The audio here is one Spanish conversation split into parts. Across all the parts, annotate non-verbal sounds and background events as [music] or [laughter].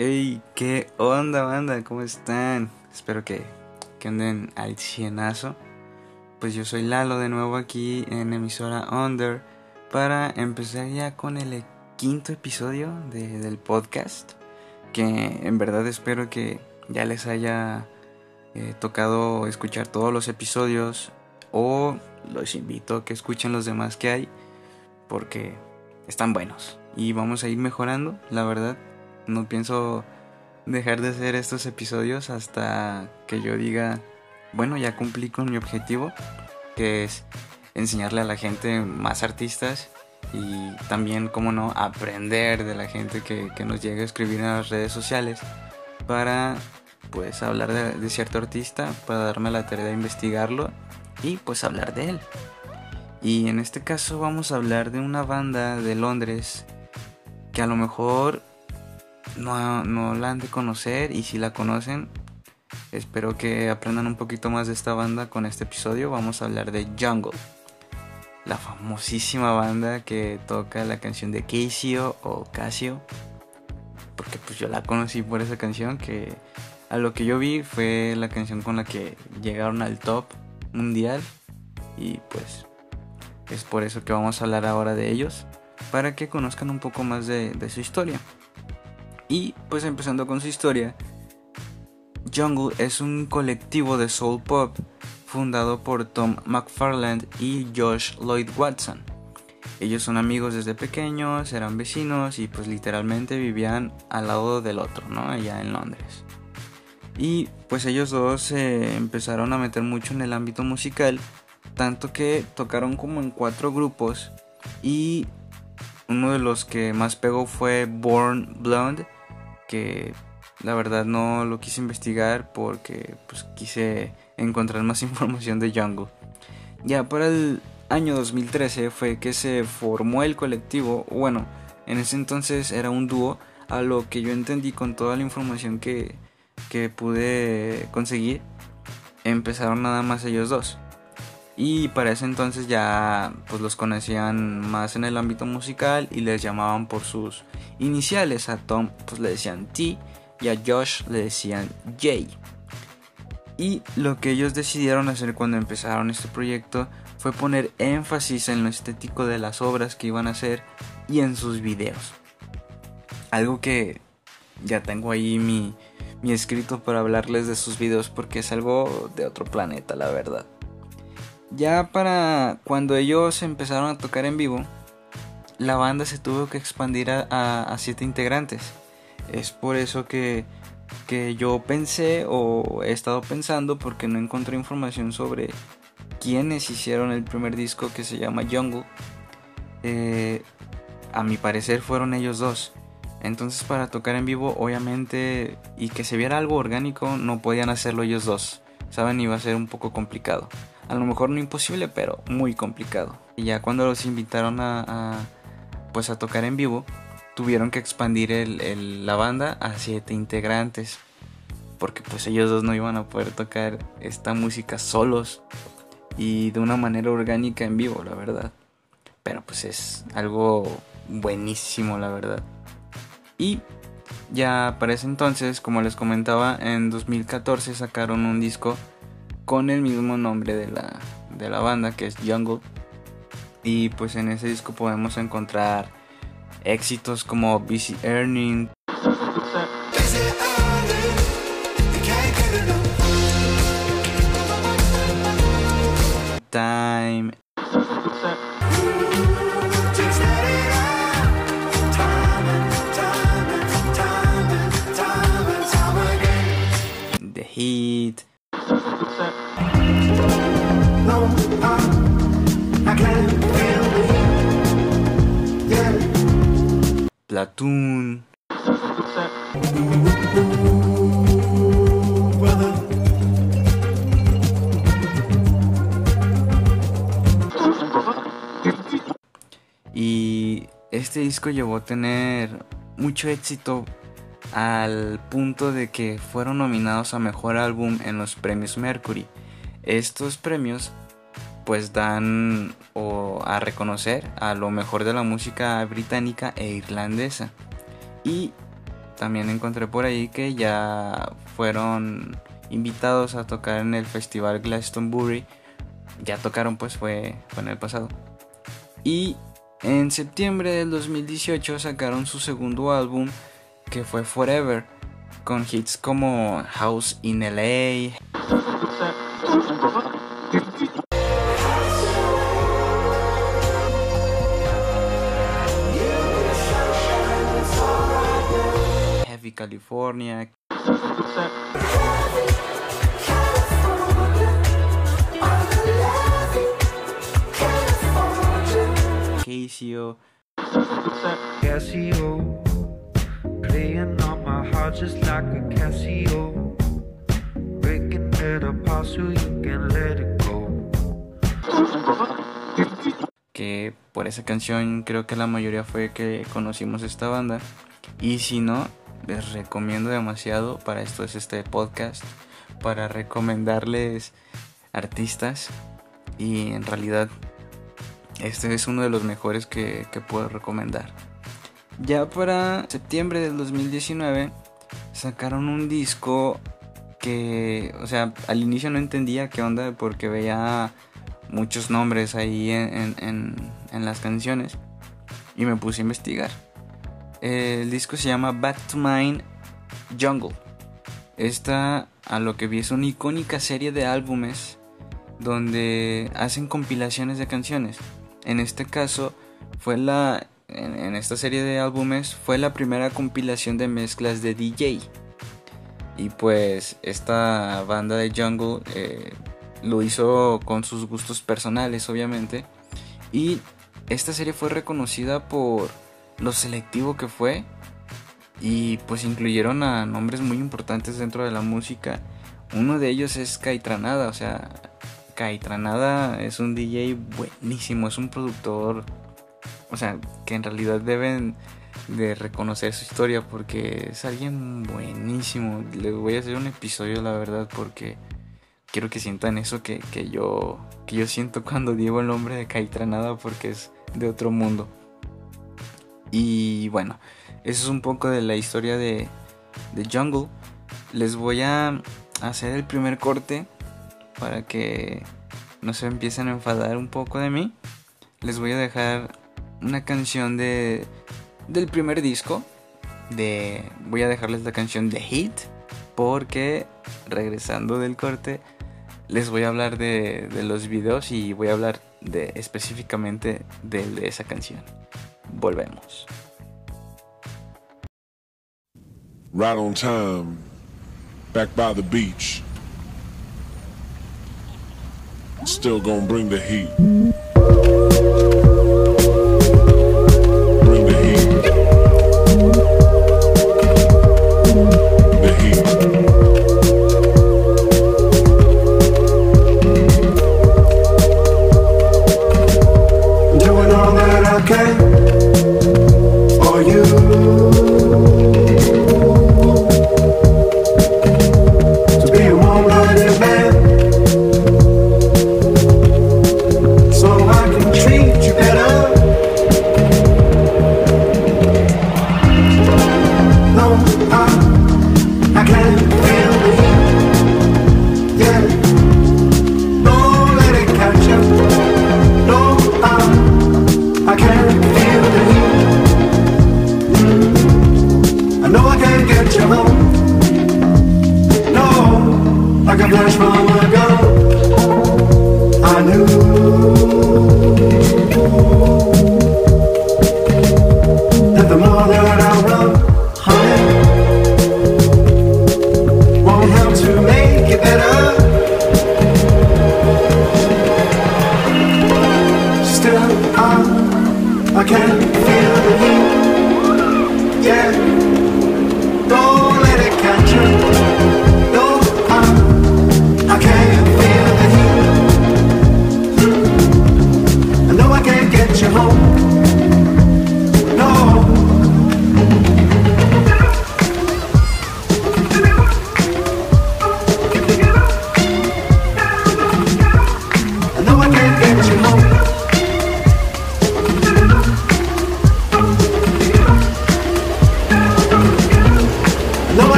Hey, ¿qué onda, banda? ¿Cómo están? Espero que, que anden al cienazo. Pues yo soy Lalo de nuevo aquí en emisora Under para empezar ya con el quinto episodio del podcast. Que en verdad espero que ya les haya eh, tocado escuchar todos los episodios o los invito a que escuchen los demás que hay porque están buenos y vamos a ir mejorando, la verdad. No pienso dejar de hacer estos episodios hasta que yo diga, bueno, ya cumplí con mi objetivo, que es enseñarle a la gente más artistas y también, como no, aprender de la gente que, nos llega a escribir en las redes sociales para pues hablar de, cierto artista, para darme la tarea de investigarlo y pues hablar de él. Y en este caso vamos a hablar de una banda de Londres que a lo mejor no, no, la han de conocer y si la conocen, espero que aprendan un poquito más de esta banda con este episodio. Vamos a hablar de Jungle, la famosísima banda que toca la canción de Casio o Casio, porque pues yo la conocí por esa canción que a lo que yo vi fue la canción con la que llegaron al top mundial y pues es por eso que vamos a hablar ahora de ellos para que conozcan un poco más de, su historia. Y pues empezando con su historia, Jungle es un colectivo de soul pop fundado por Tom McFarland y Josh Lloyd Watson. Ellos son amigos desde pequeños, eran vecinos y pues literalmente vivían al lado del otro, ¿no? Allá en Londres. Y pues ellos dos se empezaron a meter mucho en el ámbito musical, tanto que tocaron como en cuatro grupos y uno de los que más pegó fue Born Blonde, que la verdad no lo quise investigar porque pues quise encontrar más [laughs] información de Jungle. Ya para el año 2013 fue que se formó el colectivo, bueno, en ese entonces era un dúo, a lo que yo entendí con toda la información que, que pude conseguir, empezaron nada más ellos dos. Y para ese entonces ya pues los conocían más en el ámbito musical y les llamaban por sus iniciales. A Tom pues le decían T y a Josh le decían J. Y lo que ellos decidieron hacer cuando empezaron este proyecto fue poner énfasis en lo estético de las obras que iban a hacer y en sus videos. Algo que ya tengo ahí mi, mi escrito para hablarles de sus videos porque es algo de otro planeta, la verdad. Ya para cuando ellos empezaron a tocar en vivo, la banda se tuvo que expandir a, siete integrantes. Es por eso que, que, yo pensé o he estado pensando porque no encontré información sobre quiénes hicieron el primer disco que se llama Jungle. Eh, a mi parecer fueron ellos dos. Entonces para tocar en vivo obviamente y que se viera algo orgánico no podían hacerlo ellos dos. Saben, iba a ser un poco complicado a lo mejor no imposible, pero muy complicado. Y ya cuando los invitaron a, pues a tocar en vivo, tuvieron que expandir la banda a siete integrantes. Porque pues ellos dos no iban a poder tocar esta música solos y de una manera orgánica en vivo, la verdad. Pero pues es algo buenísimo, la verdad. Y ya para ese entonces, como les comentaba, en 2014 sacaron un disco con el mismo nombre de la, de la banda que es Jungle. Y pues en ese disco podemos encontrar éxitos como Busy Earning. Time. The Heat. Platoon. Y este disco llevó a tener mucho éxito al punto de que fueron nominados a Mejor Álbum en los premios Mercury. Estos premios pues dan o a reconocer a lo mejor de la música británica e irlandesa. Y también encontré por ahí que ya fueron invitados a tocar en el festival Glastonbury. Ya tocaron, pues fue, fue en el pasado. Y en septiembre del 2018 sacaron su segundo álbum que fue Forever, con hits como House in LA. Heavy California. Casio. Casio, playing on my heart just like a Casio, breaking it apart so you can let it go. Que por esa canción creo que la mayoría fue que conocimos esta banda. Y si no, les recomiendo demasiado. Para esto es este podcast. Para recomendarles artistas. Y en realidad este es uno de los mejores que, puedo recomendar. Ya para septiembre del 2019 sacaron un disco que, o sea, al inicio no entendía qué onda porque veía muchos nombres ahí en, en, en las canciones y me puse a investigar. El disco se llama Back to Mine Jungle. Esta, a lo que vi, es una icónica serie de álbumes donde hacen compilaciones de canciones. En este caso, fue la. En, en, esta serie de álbumes fue la primera compilación de mezclas de DJ. Y pues esta banda de Jungle eh, lo hizo con sus gustos personales, obviamente. Y esta serie fue reconocida por lo selectivo que fue. Y pues incluyeron a nombres muy importantes dentro de la música. Uno de ellos es Caitranada, o sea, Caitranada es un DJ buenísimo, es un productor, o sea, que en realidad deben de reconocer su historia porque es alguien buenísimo. Les voy a hacer un episodio, la verdad, porque quiero que sientan eso que, que yo, que yo siento cuando digo el nombre de Caitranada porque es de otro mundo. Y bueno, eso es un poco de la historia de, Jungle. Les voy a hacer el primer corte para que no se empiecen a enfadar un poco de mí. Les voy a dejar una canción de del primer disco. De voy a dejarles la canción de Hit porque regresando del corte les voy a hablar de, de los videos y voy a hablar de específicamente de esa canción. Volvemos. Right on time, back by the beach. Still gonna bring the heat.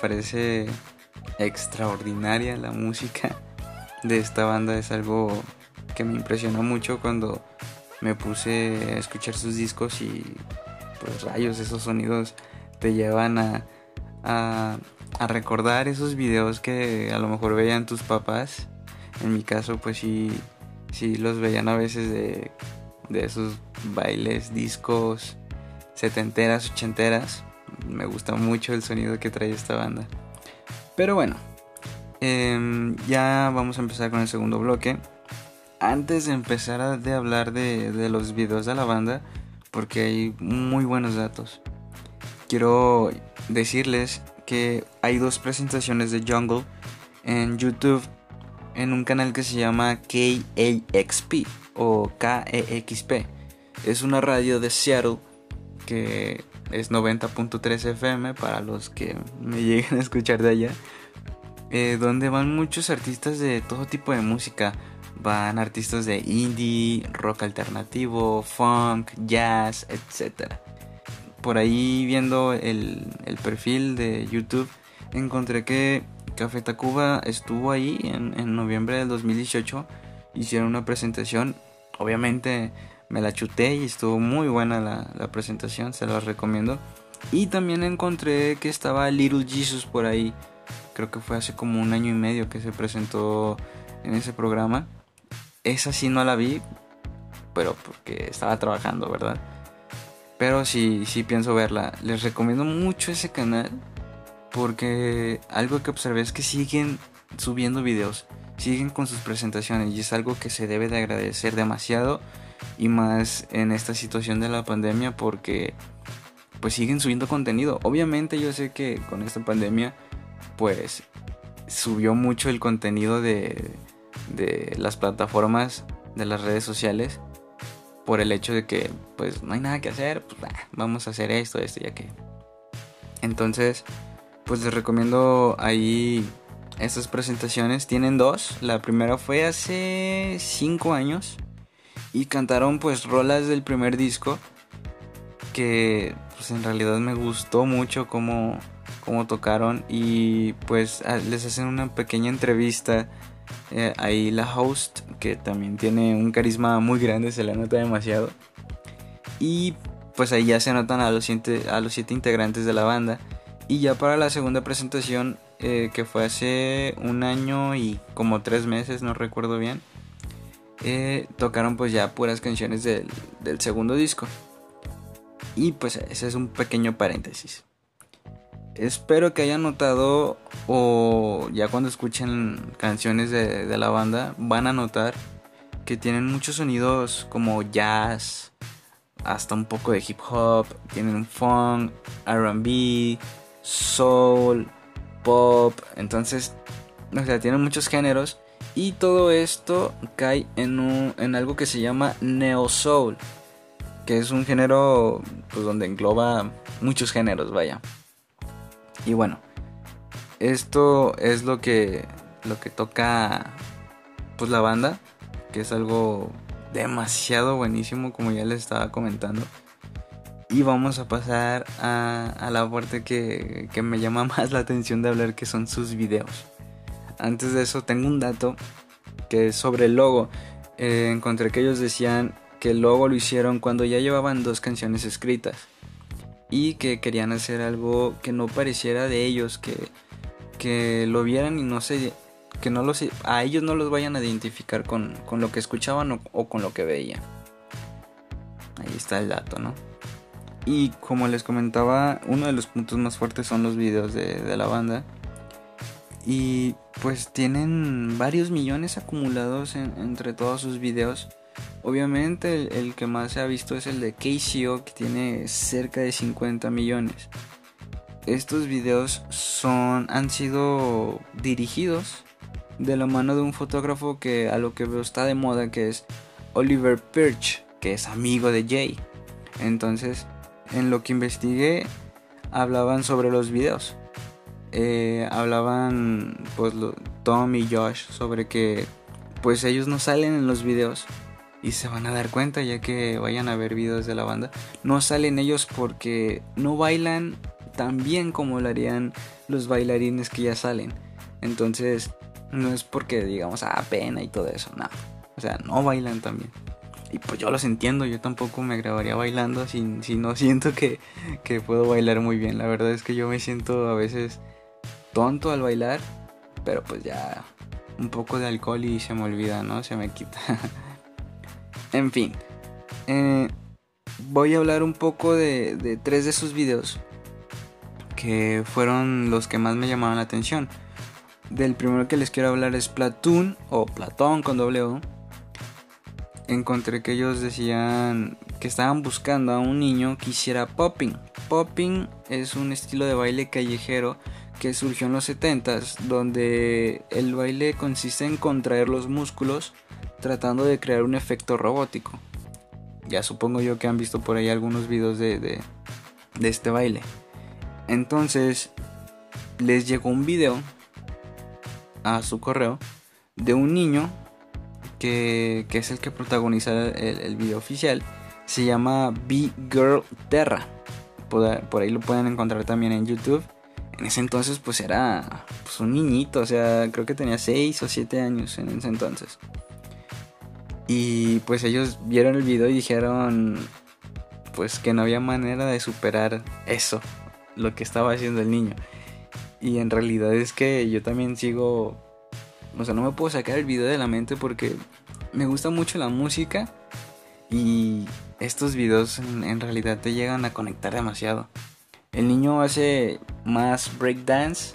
Parece extraordinaria la música de esta banda, es algo que me impresionó mucho cuando me puse a escuchar sus discos y pues rayos, esos sonidos te llevan a, a, a recordar esos videos que a lo mejor veían tus papás. En mi caso pues sí, sí los veían a veces de, de esos bailes, discos setenteras, ochenteras. Me gusta mucho el sonido que trae esta banda. Pero bueno, em, ya vamos a empezar con el segundo bloque. Antes de empezar a de hablar de, de los videos de la banda, porque hay muy buenos datos, quiero decirles que hay dos presentaciones de Jungle en YouTube en un canal que se llama KAXP o KEXP. Es una radio de Seattle que es 90.3 FM para los que me [laughs] lleguen a escuchar de allá. eh, donde van muchos artistas de todo tipo de música. Van artistas de indie, rock alternativo, funk, jazz, etc. Por ahí viendo el, el perfil de YouTube encontré que Café Tacuba estuvo ahí en, en noviembre del 2018. Hicieron una presentación. Obviamente me la chuté y estuvo muy buena la, la presentación. Se las recomiendo. Y también encontré que estaba Little Jesus por ahí. Creo que fue hace como un año y medio que se presentó en ese programa. Esa sí no la vi, pero porque estaba trabajando, ¿verdad? Pero sí, sí pienso verla. Les recomiendo mucho ese canal porque algo que observé es que siguen subiendo videos, siguen con sus presentaciones y es algo que se debe de agradecer demasiado y más en esta situación de la pandemia porque pues siguen subiendo contenido. Obviamente yo sé que con esta pandemia pues subió mucho el contenido de, de las plataformas, de las redes sociales por el hecho de que pues no hay nada que hacer, pues bah, vamos a hacer esto, esto y aquello. Entonces, pues les recomiendo ahí estas presentaciones. Tienen dos. La primera fue hace 5 años. Y cantaron pues rolas del primer disco. Que pues en realidad me gustó mucho cómo, cómo tocaron. Y pues les hacen una pequeña entrevista. Eh, ahí la host, que también tiene un carisma muy grande, se la nota demasiado. Y pues ahí ya se notan a los siete, a los siete integrantes de la banda. Y ya para la segunda presentación, eh, que fue hace un año y como tres meses, no recuerdo bien, eh, tocaron pues ya puras canciones del, del segundo disco. Y pues ese es un pequeño paréntesis. Espero que hayan notado o ya cuando escuchen canciones de, de la banda van a notar que tienen muchos sonidos como jazz, hasta un poco de hip hop, tienen funk, RB, soul, pop, entonces, o sea, tienen muchos géneros y todo esto cae en, un- en algo que se llama neo soul, que es un género pues, donde engloba muchos géneros, vaya. Y bueno, esto es lo que lo que toca pues la banda, que es algo demasiado buenísimo como ya les estaba comentando. Y vamos a pasar a, a la parte que, que me llama [laughs] más la atención de hablar, que son sus videos. Antes de eso tengo un dato que es sobre el logo. Eh, encontré que ellos decían que el logo lo hicieron cuando ya llevaban dos canciones escritas y que querían hacer algo que no pareciera de ellos, que, que lo vieran y no sé, que no los, a ellos no los vayan a identificar con, con lo que escuchaban o, o con lo que veían. Ahí está el dato, ¿no? Y como les comentaba, uno de los puntos más fuertes son los videos de, de la banda. Y pues tienen varios millones acumulados en- entre todos sus videos. Obviamente el, el que más se ha visto es el de KCO que tiene cerca de 50 millones. Estos videos son han sido dirigidos de la mano de un fotógrafo que a lo que veo está de moda que es Oliver Perch, que es amigo de Jay. Entonces, en lo que investigué hablaban sobre los videos eh, hablaban pues Tom y Josh sobre que pues ellos no salen en los videos y se van a dar cuenta ya que vayan a ver videos de la banda. No salen ellos porque no bailan tan bien como lo harían los bailarines que ya salen. Entonces no es porque digamos ah pena y todo eso no. O sea no bailan tan bien. Y pues yo los entiendo, yo tampoco me grabaría bailando si, si no siento que, que puedo bailar muy bien. La verdad es que yo me siento a veces tonto al bailar, pero pues ya un poco de alcohol y se me olvida, ¿no? Se me quita. [laughs] en fin, eh, voy a hablar un poco de, de tres de sus videos que fueron los que más me llamaron la atención. Del primero que les quiero hablar es Platoon o Platón con O. Encontré que ellos decían que estaban buscando a un niño que hiciera popping. Popping es un estilo de baile callejero que surgió en los 70s, donde el baile consiste en contraer los músculos tratando de crear un efecto robótico. Ya supongo yo que han visto por ahí algunos videos de, de, este baile. Entonces les llegó un video a su correo de un niño que, que es el que protagoniza el, video oficial. Se llama Be Girl Terra. Por ahí lo pueden encontrar también en YouTube en ese entonces pues era pues, un niñito, o sea, creo que tenía 6 o 7 años en ese entonces. Y pues ellos vieron el video y dijeron pues que no había manera de superar eso, lo que estaba haciendo el niño. Y en realidad es que yo también sigo, o sea, no me puedo sacar el video de la mente porque me gusta mucho la música y estos videos en, en realidad te llegan a conectar demasiado. El niño hace más breakdance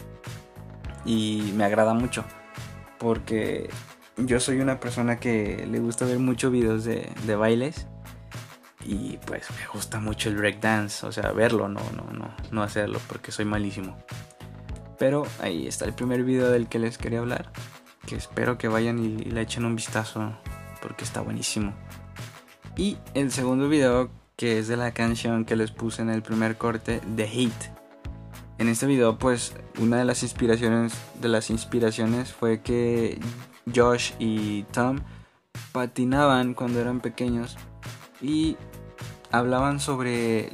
y me agrada mucho porque yo soy una persona que le gusta ver muchos videos de, de bailes y pues me gusta mucho el breakdance, o sea, verlo, no, no, no, no hacerlo porque soy malísimo. Pero ahí está el primer video del que les quería hablar, que espero que vayan y, y le echen un vistazo porque está buenísimo. Y el segundo video que es de la canción que les puse en el primer corte, The Hate. En este video, pues, una de las inspiraciones de las inspiraciones fue que Josh y Tom patinaban cuando eran pequeños y hablaban sobre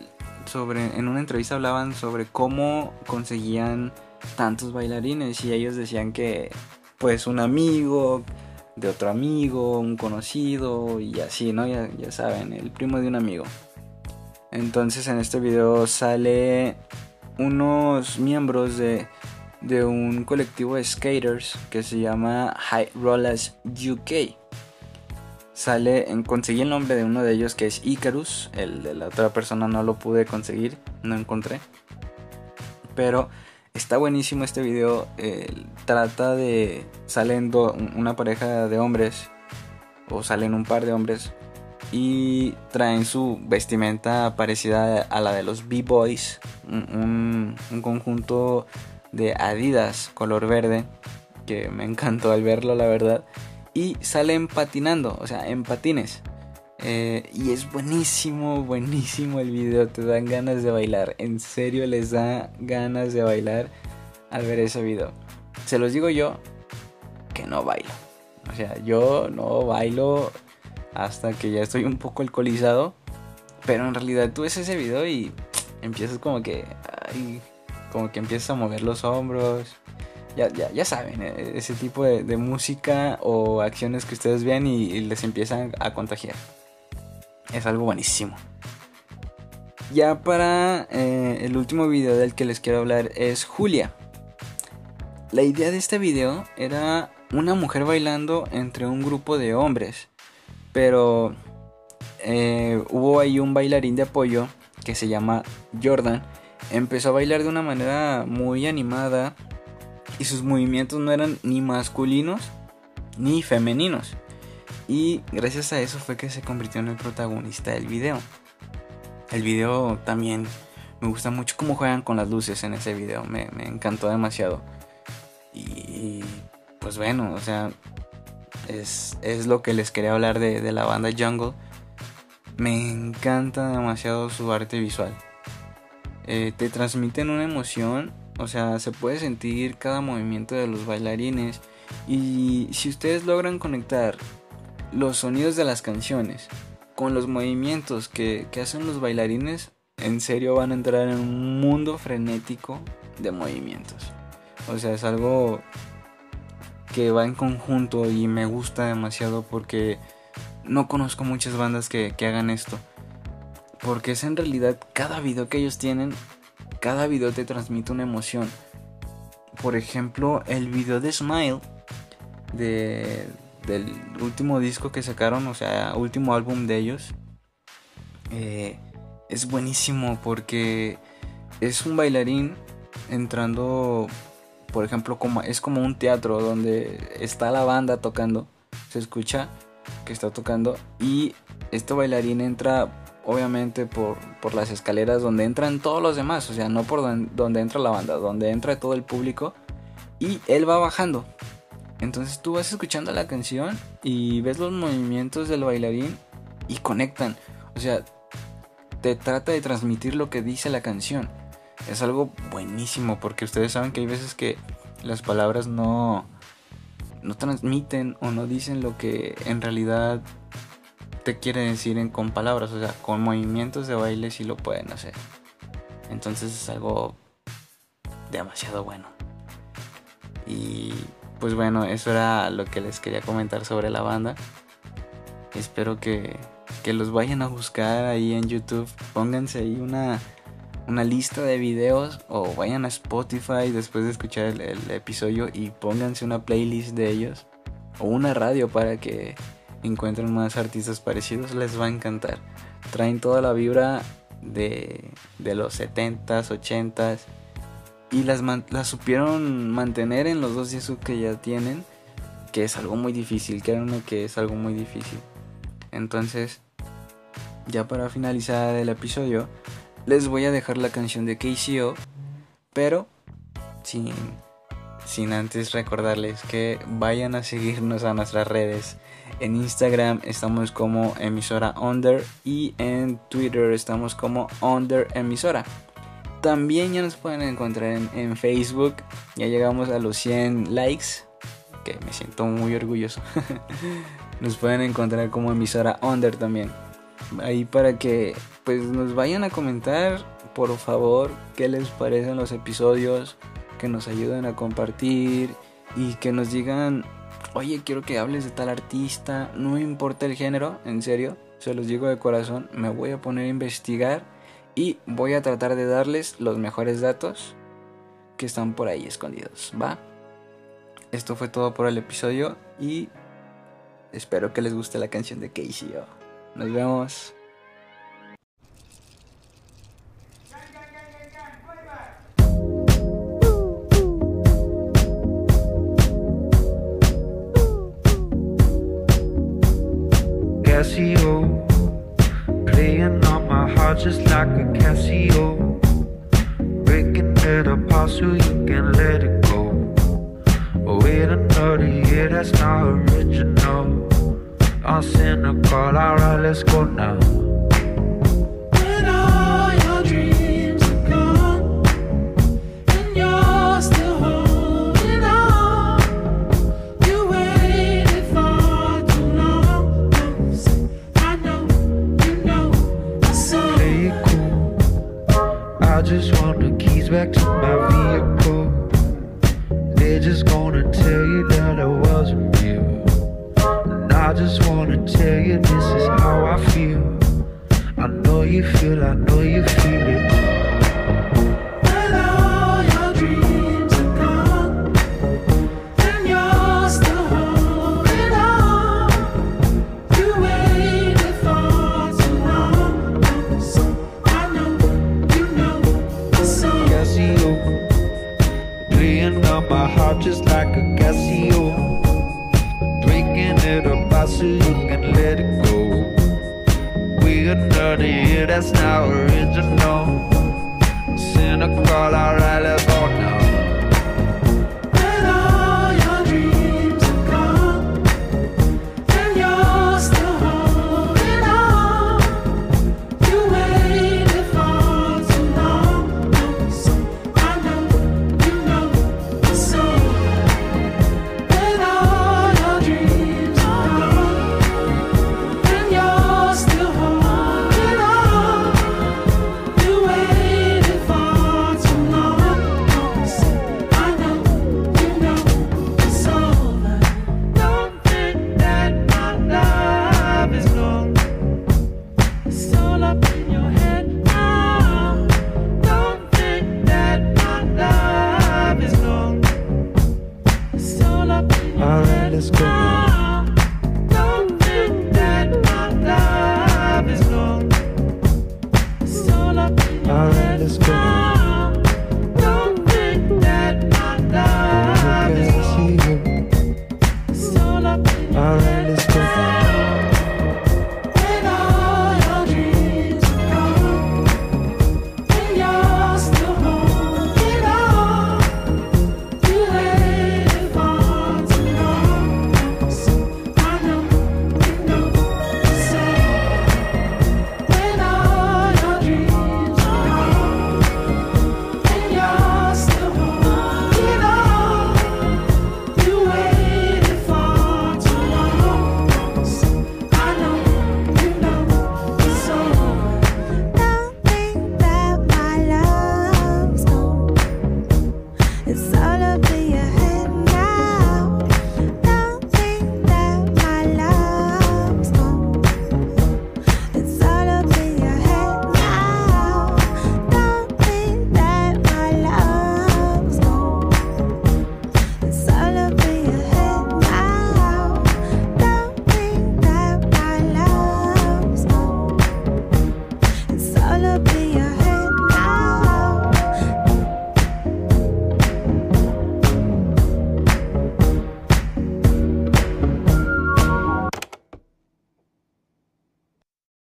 sobre en una entrevista hablaban sobre cómo conseguían tantos bailarines y ellos decían que pues un amigo de otro amigo, un conocido y así, ¿no? Ya, ya saben, el primo de un amigo. Entonces en este video sale unos miembros de, de un colectivo de skaters que se llama High Rollers UK. Sale, en, conseguí el nombre de uno de ellos que es Icarus, el de la otra persona no lo pude conseguir, no encontré. Pero está buenísimo este video, eh, trata de, salen do, una pareja de hombres, o salen un par de hombres y traen su vestimenta parecida a la de los B-Boys, un, un, un, conjunto de Adidas color verde, que me encantó al verlo la verdad, y salen patinando, o sea, en patines. Eh, y es buenísimo, buenísimo el video, te dan ganas de bailar, en serio les da ganas de bailar al ver ese video. Se los digo yo que no bailo, o sea, yo no bailo hasta que ya estoy un poco alcoholizado. Pero en realidad tú ves ese video y empiezas como que. como que empiezas a mover los hombros. Ya, ya, ya saben, eh, ese tipo de, música o acciones que ustedes vean y, y les empiezan a contagiar. Es algo buenísimo. Ya para eh, el último video del que les quiero hablar es Julia. La idea de este video era una mujer bailando entre un grupo de hombres. Pero eh, hubo ahí un bailarín de apoyo que se llama Jordan. Empezó a bailar de una manera muy animada y sus movimientos no eran ni masculinos ni femeninos. Y gracias a eso fue que se convirtió en el protagonista del video. El video también me gusta mucho cómo juegan con las luces en ese video. Me, me encantó demasiado. Y pues bueno, o sea, es, es lo que les quería hablar de, de la banda Jungle. Me encanta demasiado su arte visual. Eh, te transmiten una emoción, o sea, se puede sentir cada movimiento de los bailarines. Y si ustedes logran conectar los sonidos de las canciones con los movimientos que, que hacen los bailarines, en serio van a entrar en un mundo frenético de movimientos. O sea, es algo que va en conjunto y me gusta demasiado porque no conozco muchas bandas que, que hagan esto. Porque es en realidad cada video que ellos tienen, cada video te transmite una emoción. Por ejemplo, el video de Smile de, del último disco que sacaron, o sea, último álbum de ellos, eh, es buenísimo porque es un bailarín entrando, por ejemplo, es como un teatro donde está la banda tocando, se escucha que está tocando y este bailarín entra obviamente por, por las escaleras donde entran todos los demás, o sea, no por don- donde entra la banda, donde entra todo el público y él va bajando. Entonces tú vas escuchando la canción y ves los movimientos del bailarín y conectan. O sea, te trata de transmitir lo que dice la canción. Es algo buenísimo porque ustedes saben que hay veces que las palabras no, no transmiten o no dicen lo que en realidad te quiere decir en, con palabras. O sea, con movimientos de baile sí lo pueden hacer. Entonces es algo demasiado bueno. Y pues bueno, eso era lo que les quería comentar sobre la banda. Espero que, que los vayan a buscar ahí en YouTube. Pónganse ahí una, una lista de videos o vayan a Spotify después de escuchar el, episodio y pónganse una playlist de ellos o una radio para que encuentren más artistas parecidos. Les va a encantar. Traen toda la vibra de, de los 70s, 80s y las, las supieron mantener en los dos discos que ya tienen, que es algo muy difícil, créanme que es algo muy difícil. Entonces, ya para finalizar el episodio, les voy a dejar la canción de KCO, pero sin, sin antes recordarles que vayan a seguirnos a nuestras redes. En Instagram estamos como emisora under y en Twitter estamos como under emisora. También ya nos pueden encontrar en, en Facebook. Ya llegamos a los 100 likes. Que me siento muy orgulloso. [laughs] nos pueden encontrar como emisora Under también. Ahí para que pues nos vayan a comentar, por favor, qué les parecen los episodios. Que nos ayuden a compartir. Y que nos digan, oye, quiero que hables de tal artista. No importa el género, en serio. Se los digo de corazón. Me voy a poner a investigar y voy a tratar de darles los mejores datos que están por ahí escondidos, ¿va? Esto fue todo por el episodio y espero que les guste la canción de KCO. Nos vemos. Casio, playing on my heart just like a Casio, breaking it apart so you can let it go. Oh, wait another year, that's not original. I'm cynical, alright, let's go now. back to my vehicle. They're just gonna tell you that I wasn't real. And I just wanna tell you this is how I feel. I know you feel, I know my heart just like a Casio. Drinking it up, so you can let it go. We are dirty, that's not original. Cynical, alright,